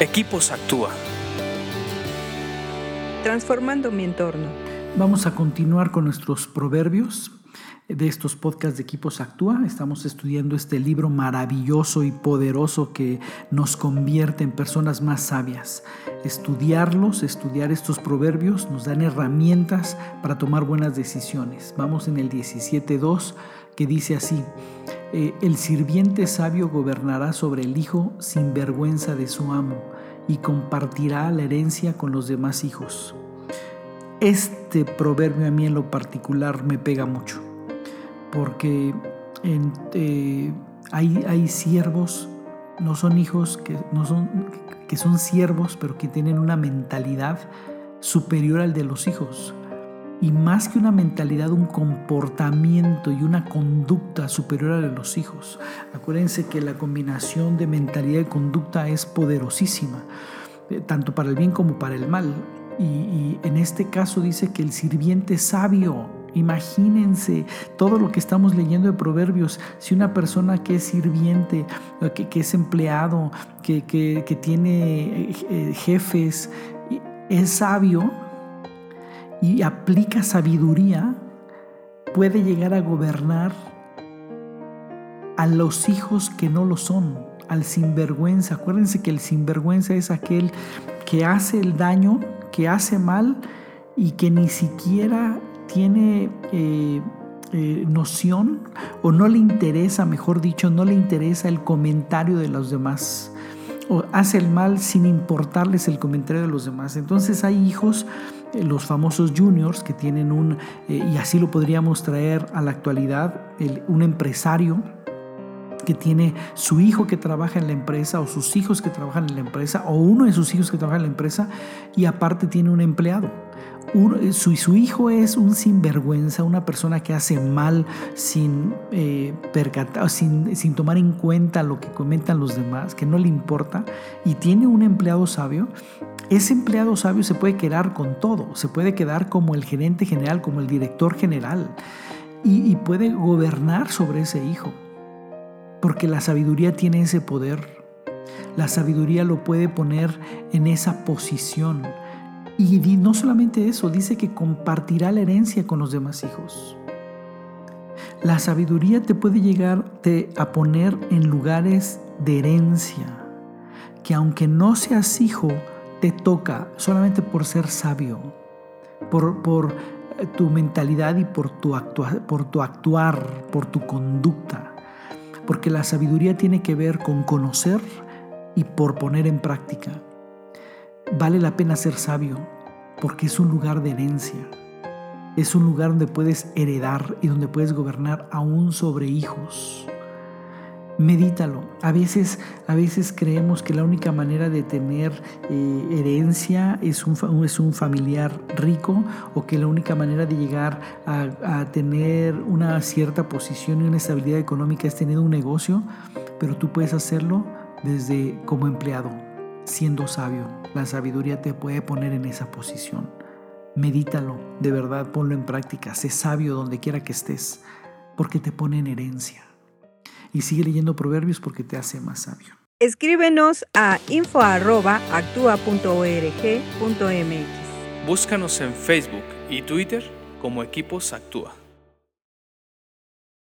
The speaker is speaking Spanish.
Equipos Actúa. Transformando mi entorno. Vamos a continuar con nuestros proverbios de estos podcasts de Equipos Actúa. Estamos estudiando este libro maravilloso y poderoso que nos convierte en personas más sabias. Estudiarlos, estudiar estos proverbios nos dan herramientas para tomar buenas decisiones. Vamos en el 17.2 que dice así, eh, el sirviente sabio gobernará sobre el hijo sin vergüenza de su amo y compartirá la herencia con los demás hijos. Este proverbio a mí en lo particular me pega mucho, porque eh, hay, hay siervos, no son hijos, que, no son, que son siervos, pero que tienen una mentalidad superior al de los hijos y más que una mentalidad, un comportamiento y una conducta superior a los hijos. Acuérdense que la combinación de mentalidad y conducta es poderosísima, eh, tanto para el bien como para el mal. Y, en este caso dice que el sirviente sabio, Imagínense todo lo que estamos leyendo de Proverbios. Si una persona que es sirviente, eh, que, es empleado, que, que tiene eh, jefes, es sabio, y aplica sabiduría, puede llegar a gobernar a los hijos que no lo son, al sinvergüenza. Acuérdense que el sinvergüenza es aquel que hace el daño, que hace mal y que ni siquiera tiene eh, eh, noción o no le interesa, mejor dicho, no le interesa el comentario de los demás. O hace el mal sin importarles el comentario de los demás. Entonces hay hijos los famosos juniors que tienen un, eh, y así lo podríamos traer a la actualidad, un empresario que tiene su hijo que trabaja en la empresa o sus hijos que trabajan en la empresa o uno de sus hijos que trabaja en la empresa y aparte tiene un empleado. Eh, su, su, hijo es un sinvergüenza, una persona que hace mal sin, eh, sin tomar en cuenta lo que comentan los demás, que no le importa, y tiene un empleado sabio, ese empleado sabio se puede quedar con todo, se puede quedar como el gerente general, como el director general, y, puede gobernar sobre ese hijo, porque la sabiduría tiene ese poder. La sabiduría lo puede poner en esa posición. Y no solamente eso, dice que compartirá la herencia con los demás hijos. La sabiduría te puede llegar a poner en lugares de herencia, que aunque no seas hijo, te toca solamente por ser sabio, por, eh, tu mentalidad y por tu, por tu actuar, por tu conducta. Porque la sabiduría tiene que ver con conocer y por poner en práctica. Vale la pena ser sabio porque es un lugar de herencia. Es un lugar donde puedes heredar y donde puedes gobernar aún sobre hijos. Medítalo. A veces, a veces creemos que la única manera de tener eh, herencia es un, es un, familiar rico o que la única manera de llegar a, tener una cierta posición y una estabilidad económica es tener un negocio, pero tú puedes hacerlo desde como empleado, siendo sabio. La sabiduría te puede poner en esa posición. Medítalo, de verdad, ponlo en práctica. Sé sabio donde quiera que estés, porque te pone en herencia y sigue leyendo proverbios porque te hace más sabio. Escríbenos a info.actua.org.mx. Búscanos en Facebook y Twitter como Equipos Actúa.